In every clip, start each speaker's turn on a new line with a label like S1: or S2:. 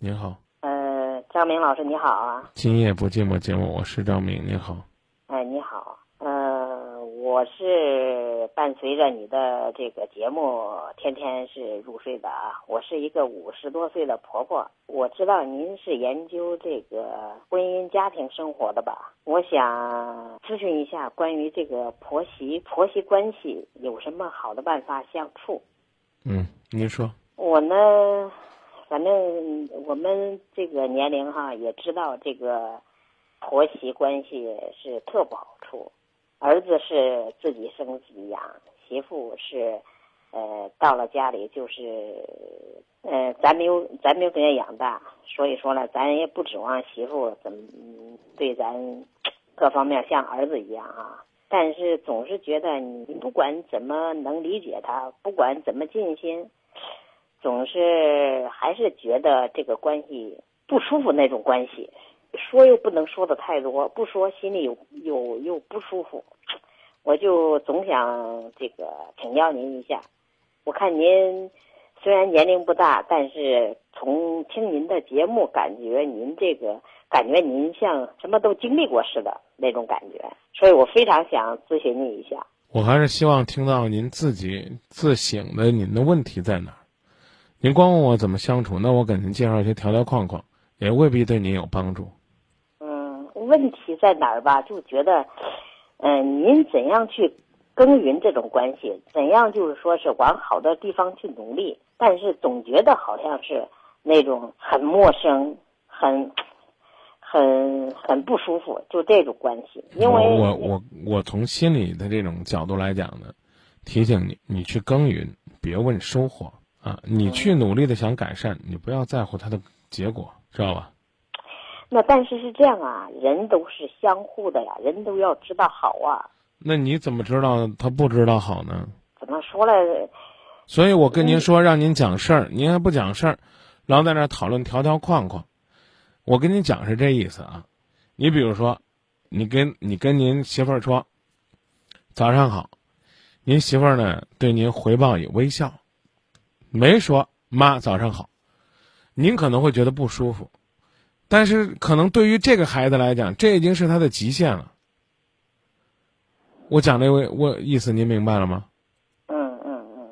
S1: 您好，
S2: 呃，张明老师你好啊，
S1: 今夜不寂寞节目，我是张明，您好。
S2: 哎，你好，呃，我是伴随着你的这个节目天天是入睡的啊。我是一个五十多岁的婆婆，我知道您是研究这个婚姻家庭生活的吧？我想咨询一下关于这个婆媳婆媳关系有什么好的办法相处？
S1: 嗯，您说。
S2: 我呢，反正我们这个年龄哈，也知道这个婆媳关系是特不好处。儿子是自己生自己养，媳妇是呃到了家里就是呃咱没有咱没有给人养大，所以说呢，咱也不指望媳妇怎么对咱各方面像儿子一样啊。但是总是觉得你不管怎么能理解他，不管怎么尽心。总是还是觉得这个关系不舒服，那种关系，说又不能说的太多，不说心里有有又不舒服，我就总想这个请教您一下。我看您虽然年龄不大，但是从听您的节目，感觉您这个感觉您像什么都经历过似的那种感觉，所以我非常想咨询您一下。
S1: 我还是希望听到您自己自省的，您的问题在哪儿？您光问我怎么相处，那我给您介绍一些条条框框，也未必对您有帮助。
S2: 嗯，问题在哪儿吧？就觉得，嗯，您怎样去耕耘这种关系？怎样就是说是往好的地方去努力？但是总觉得好像是那种很陌生、很、很、很不舒服，就这种关系。因为
S1: 我我我从心理的这种角度来讲呢，提醒你，你去耕耘，别问收获。啊，你去努力的想改善，你不要在乎它的结果，知道吧？
S2: 那但是是这样啊，人都是相互的呀，人都要知道好啊。
S1: 那你怎么知道他不知道好呢？
S2: 怎么说了？
S1: 所以我跟您说，让您讲事儿，您还不讲事儿，老在那讨论条条框框。我跟您讲是这意思啊。你比如说，你跟你跟您媳妇儿说，早上好，您媳妇儿呢对您回报以微笑。没说妈早上好，您可能会觉得不舒服，但是可能对于这个孩子来讲，这已经是他的极限了。我讲这位我意思您明白了吗？
S2: 嗯嗯嗯。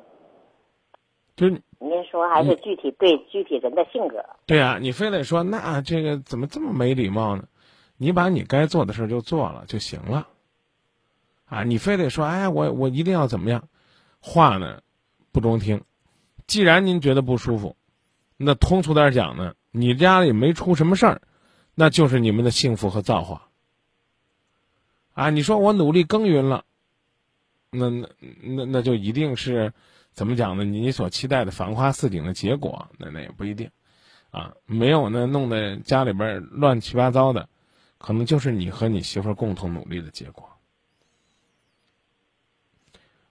S1: 就是
S2: 您说还是具体对具体人的性格。
S1: 对啊，你非得说那这个怎么这么没礼貌呢？你把你该做的事就做了就行了。啊，你非得说哎我我一定要怎么样？话呢不中听。既然您觉得不舒服，那通俗点讲呢，你家里没出什么事儿，那就是你们的幸福和造化。啊，你说我努力耕耘了，那那那那就一定是怎么讲呢？你所期待的繁花似锦的结果，那那也不一定。啊，没有那弄得家里边乱七八糟的，可能就是你和你媳妇儿共同努力的结果。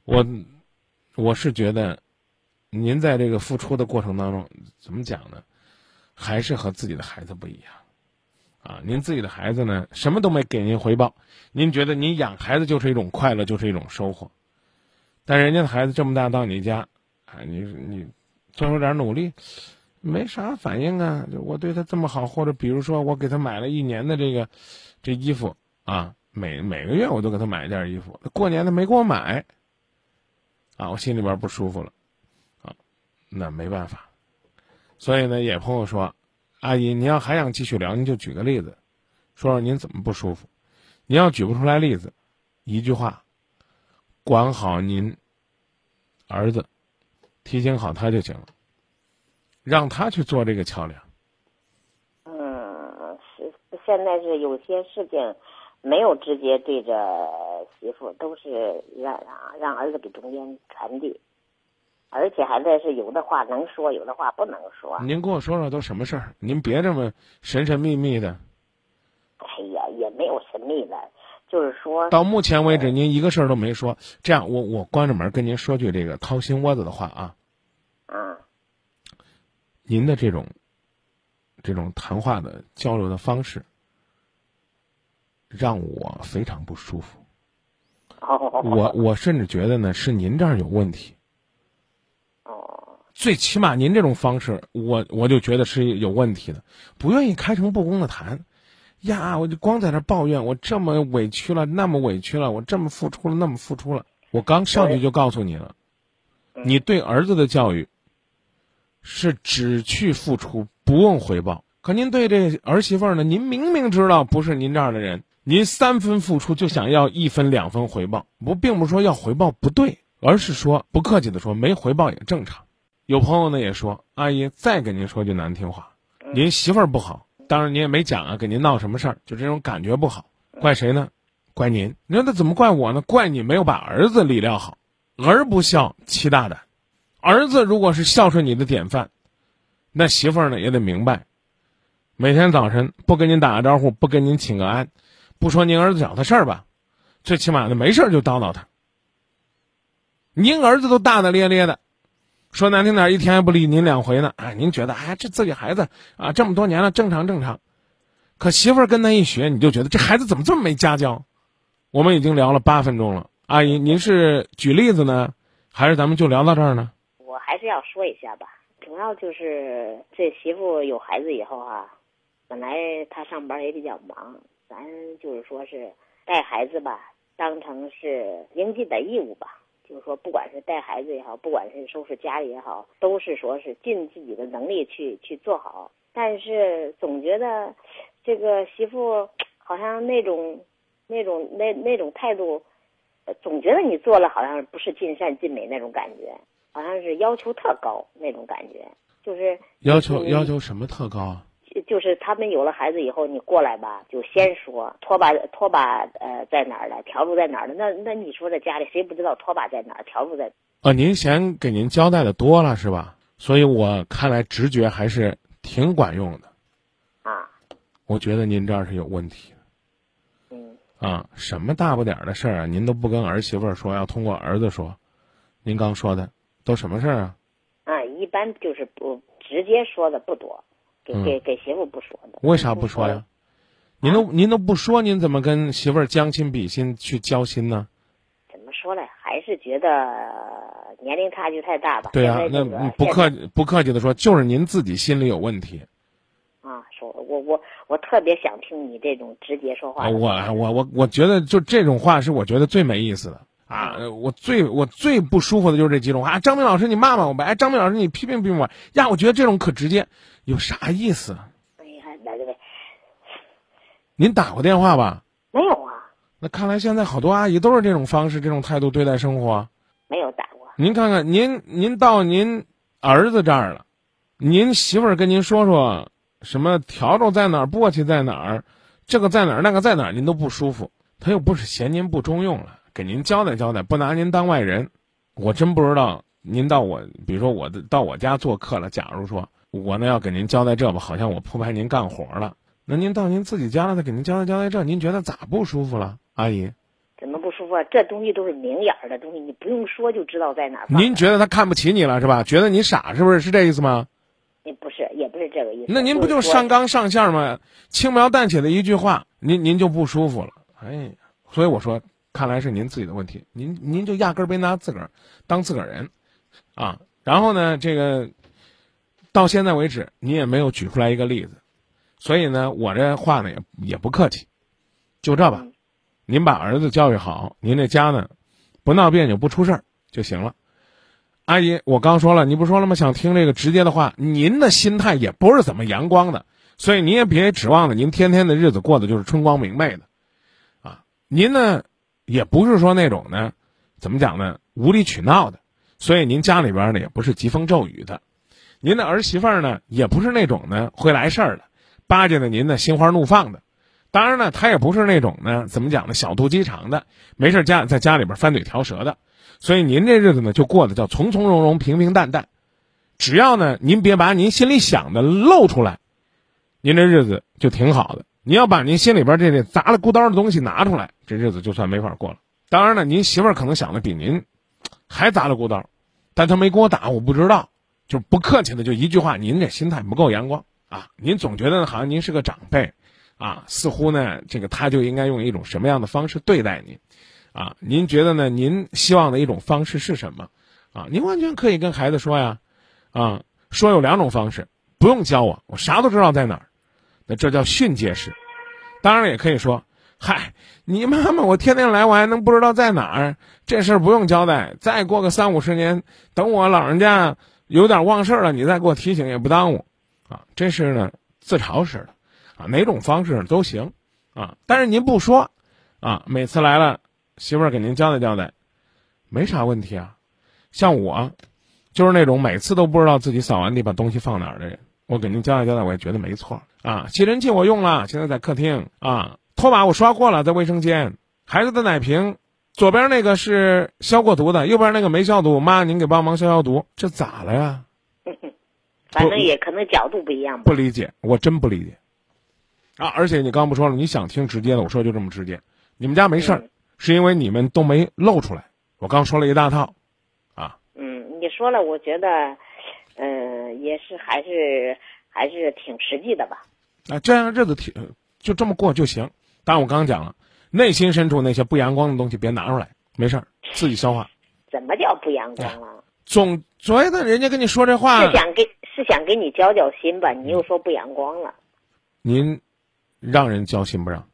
S1: 我我是觉得。您在这个付出的过程当中，怎么讲呢？还是和自己的孩子不一样，啊，您自己的孩子呢，什么都没给您回报，您觉得您养孩子就是一种快乐，就是一种收获，但人家的孩子这么大到你家，啊，你你做出点努力，没啥反应啊。就我对他这么好，或者比如说我给他买了一年的这个这衣服啊，每每个月我都给他买一件衣服，过年他没给我买，啊，我心里边不舒服了。那没办法，所以呢，也朋友说，阿姨，您要还想继续聊，您就举个例子，说说您怎么不舒服。您要举不出来例子，一句话，管好您儿子，提醒好他就行了，让他去做这个桥梁。
S2: 嗯，是现在是有些事情没有直接对着媳妇，都是让让让儿子给中间传递。而且还在是有的话能说，有的话不能说。
S1: 您跟我说说都什么事儿？您别这么神神秘秘的。
S2: 哎呀，也没有神秘的，就是说。
S1: 到目前为止，您一个事儿都没说。这样，我我关着门跟您说句这个掏心窝子的话啊。
S2: 啊。
S1: 您的这种，这种谈话的交流的方式，让我非常不舒服。我我甚至觉得呢，是您这儿有问题。最起码您这种方式，我我就觉得是有问题的，不愿意开诚布公的谈。呀，我就光在那抱怨，我这么委屈了，那么委屈了，我这么付出了，那么付出了。我刚上去就告诉你了，你对儿子的教育是只去付出，不问回报。可您对这儿媳妇儿呢？您明明知道不是您这样的人，您三分付出就想要一分两分回报，不，并不是说要回报不对，而是说不客气的说，没回报也正常。有朋友呢也说，阿姨再给您说句难听话，您媳妇儿不好。当然，您也没讲啊，给您闹什么事儿，就这种感觉不好，怪谁呢？怪您。你说那怎么怪我呢？怪你没有把儿子理料好，儿不孝，妻大胆。儿子如果是孝顺你的典范，那媳妇儿呢也得明白，每天早晨不跟您打个招呼，不跟您请个安，不说您儿子找他事儿吧，最起码呢没事儿就叨叨他。您儿子都大大咧咧的。说难听点，一天还不理您两回呢。哎，您觉得，哎，这自己孩子啊，这么多年了，正常正常。可媳妇儿跟他一学，你就觉得这孩子怎么这么没家教？我们已经聊了八分钟了，阿姨，您是举例子呢，还是咱们就聊到这儿呢？
S2: 我还是要说一下吧，主要就是这媳妇有孩子以后哈，本来她上班也比较忙，咱就是说是带孩子吧，当成是应尽的义务吧。就是说，不管是带孩子也好，不管是收拾家里也好，都是说是尽自己的能力去去做好。但是总觉得这个媳妇好像那种那种那那种态度，总觉得你做了好像不是尽善尽美那种感觉，好像是要求特高那种感觉，就是
S1: 要求要求什么特高啊？
S2: 就是他们有了孩子以后，你过来吧，就先说拖把拖把呃在哪儿了，笤帚在哪儿了？那那你说在家里谁不知道拖把在哪儿，笤帚在？
S1: 啊，您嫌给您交代的多了是吧？所以我看来直觉还是挺管用的。
S2: 啊，
S1: 我觉得您这儿是有问题。
S2: 嗯。
S1: 啊，什么大不点儿的事儿啊？您都不跟儿媳妇说，要通过儿子说。您刚说的都什么事儿啊？
S2: 啊，一般就是不直接说的不多。给给给媳妇不说的，
S1: 为啥不说呀？您都您都不说，您怎么跟媳妇儿将心比心去交心呢？
S2: 怎么说呢？还是觉得年龄差距太大吧？
S1: 对啊，那不客不客气的说，就是您自己心里有问题。
S2: 啊，说我我我特别想听你这种直接说话。
S1: 我我我我觉得就这种话是我觉得最没意思的啊！我最我最不舒服的就是这几种话。张明老师，你骂骂我呗！哎，张明老师，你批评批评我呀！我觉得这种可直接。有啥意思？
S2: 哎呀，那这个，
S1: 您打过电话吧？
S2: 没有啊。
S1: 那看来现在好多阿姨都是这种方式、这种态度对待生活。
S2: 没有打过。
S1: 您看看，您您到您儿子这儿了，您媳妇儿跟您说说什么笤帚在哪儿，簸箕在哪儿，这个在哪儿，那个在哪儿，您都不舒服。他又不是嫌您不中用了，给您交代交代，不拿您当外人。我真不知道您到我，比如说我到我家做客了，假如说。我呢要给您交代这吧，好像我铺排您干活了。那您到您自己家了，再给您交代交代这，您觉得咋不舒服了，阿姨？
S2: 怎么不舒服啊？这东西都是明眼儿的东西，你不用说就知道在哪儿。
S1: 您觉得他看不起你了是吧？觉得你傻是不是？是这意思吗？
S2: 也不是，也不是这个意思。
S1: 那您不就上纲上线吗？轻描淡写的一句话，您您就不舒服了。哎，所以我说，看来是您自己的问题。您您就压根儿别拿自个儿当自个儿人，啊。然后呢，这个。到现在为止，你也没有举出来一个例子，所以呢，我这话呢也也不客气，就这吧。您把儿子教育好，您这家呢，不闹别扭，不出事儿就行了。阿姨，我刚说了，你不说了吗？想听这个直接的话。您的心态也不是怎么阳光的，所以您也别指望着您天天的日子过得就是春光明媚的，啊，您呢也不是说那种呢，怎么讲呢，无理取闹的，所以您家里边呢也不是疾风骤雨的。您的儿媳妇呢，也不是那种呢会来事儿的，巴结的您呢心花怒放的，当然呢，她也不是那种呢怎么讲呢小肚鸡肠的，没事家在家里边翻嘴调舌的，所以您这日子呢就过得叫从从容容、平平淡淡，只要呢您别把您心里想的露出来，您这日子就挺好的。您要把您心里边这这砸了咕刀的东西拿出来，这日子就算没法过了。当然了，您媳妇儿可能想的比您还砸了咕刀，但她没给我打，我不知道。就不客气的，就一句话，您这心态不够阳光啊！您总觉得好像您是个长辈，啊，似乎呢，这个他就应该用一种什么样的方式对待您，啊，您觉得呢？您希望的一种方式是什么？啊，您完全可以跟孩子说呀，啊，说有两种方式，不用教我，我啥都知道在哪儿，那这叫训诫式。当然，也可以说，嗨，你妈妈我天天来，我还能不知道在哪儿？这事儿不用交代，再过个三五十年，等我老人家有点忘事儿了，你再给我提醒也不耽误，啊，这是呢自嘲式的，啊，哪种方式都行，啊，但是您不说，啊，每次来了，媳妇儿给您交代交代，没啥问题啊。像我，就是那种每次都不知道自己扫完地把东西放哪儿的人。我给您交代交代，我也觉得没错啊。吸尘器我用了，现在在客厅啊。拖把我刷过了，在卫生间。孩子的奶瓶，左边那个是消过毒的，右边那个没消毒。妈，您给帮忙消消毒。这咋了呀？
S2: 反正也可能角度不一样吧。
S1: 不理解，我真不理解。啊，而且你刚不说了，你想听直接的，我说就这么直接。你们家没事儿，是因为你们都没露出来。我刚说了一大套。啊。
S2: 嗯你说了，我觉得，嗯，也是还是还是挺实际的吧。
S1: 啊，这样日子挺就这么过就行。当然，我刚刚讲了，内心深处那些不阳光的东西别拿出来，没事儿，自己消化。
S2: 怎么叫不阳光了？
S1: 总觉得人家跟你说这话
S2: 是想给是想给你交交心吧？你又说不阳光了。
S1: 您让人交心不让？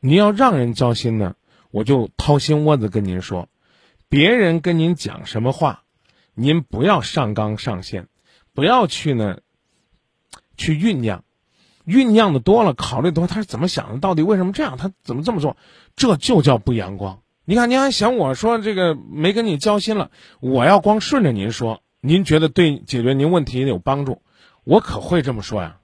S1: 您要让人交心呢，我就掏心窝子跟您说，别人跟您讲什么话。您不要上纲上线，不要去呢，去酝酿，酝酿的多了，考虑多，他是怎么想的？到底为什么这样？他怎么这么做？这就叫不阳光。你看，您还嫌我说这个没跟你交心了？我要光顺着您说，您觉得对解决您问题有帮助，我可会这么说呀。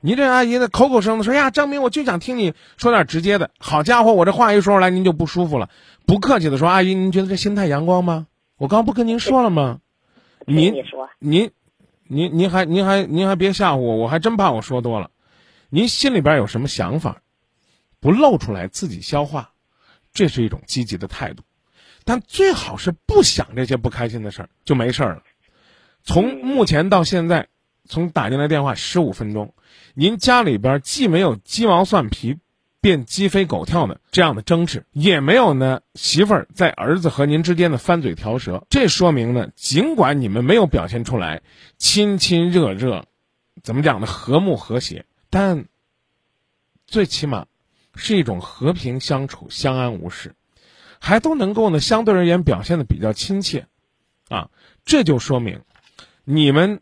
S1: 您这阿姨的口口声声说呀，张明，我就想听你说点直接的。好家伙，我这话一说出来，您就不舒服了，不客气的说，阿姨，您觉得这心态阳光吗？我刚不跟您说了吗？您您您您还您还您还别吓唬我，我还真怕我说多了。您心里边有什么想法，不露出来自己消化，这是一种积极的态度。但最好是不想这些不开心的事儿，就没事儿了。从目前到现在，从打进来电话十五分钟，您家里边既没有鸡毛蒜皮。便鸡飞狗跳的这样的争执，也没有呢。媳妇儿在儿子和您之间的翻嘴调舌，这说明呢，尽管你们没有表现出来亲亲热热，怎么讲呢？和睦和谐，但最起码是一种和平相处、相安无事，还都能够呢相对而言表现的比较亲切，啊，这就说明你们。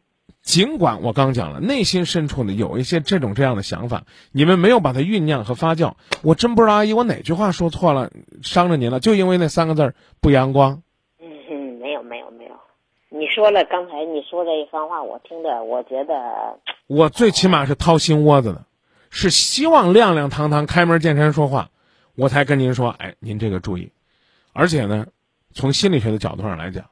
S1: 尽管我刚讲了，内心深处呢有一些这种这样的想法，你们没有把它酝酿和发酵。我真不知道阿姨，我哪句话说错了，伤着您了？就因为那三个字儿不阳光。
S2: 嗯，没有没有没有，你说了刚才你说的一番话，我听着，我觉得
S1: 我最起码是掏心窝子的，是希望亮亮堂堂开门见山说话，我才跟您说，哎，您这个注意。而且呢，从心理学的角度上来讲。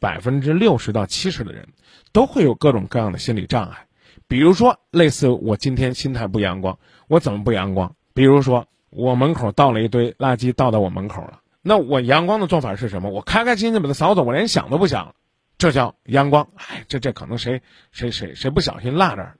S1: 百分之六十到七十的人，都会有各种各样的心理障碍，比如说类似我今天心态不阳光，我怎么不阳光？比如说我门口倒了一堆垃圾，倒到我门口了，那我阳光的做法是什么？我开开心心把它扫走，我连想都不想，这叫阳光。哎，这这可能谁谁谁谁不小心落这儿了？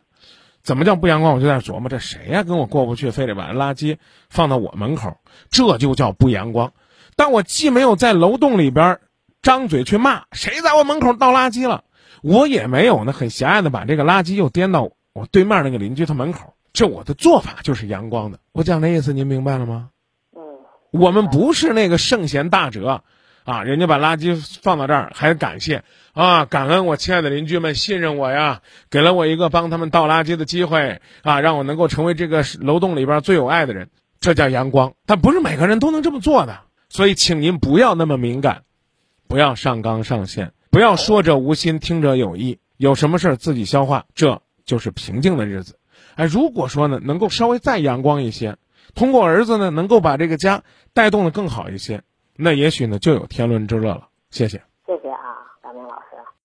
S1: 怎么叫不阳光？我就在琢磨，这谁呀跟我过不去，非得把垃圾放到我门口，这就叫不阳光。但我既没有在楼栋里边。张嘴去骂谁在我门口倒垃圾了，我也没有呢，很狭隘的把这个垃圾又颠到我对面那个邻居他门口，这我的做法就是阳光的。我讲的意思您明白了吗？
S2: 嗯，
S1: 我们不是那个圣贤大哲，啊，人家把垃圾放到这儿还感谢。啊，感恩我亲爱的邻居们信任我呀，给了我一个帮他们倒垃圾的机会。啊，让我能够成为这个楼栋里边最有爱的人，这叫阳光。但不是每个人都能这么做的，所以请您不要那么敏感。不要上纲上线，不要说者无心，听者有意。有什么事儿自己消化，这就是平静的日子。哎，如果说呢，能够稍微再阳光一些，通过儿子呢，能够把这个家带动的更好一些，那也许呢，就有天伦之乐了。谢谢。谢谢啊，小明老师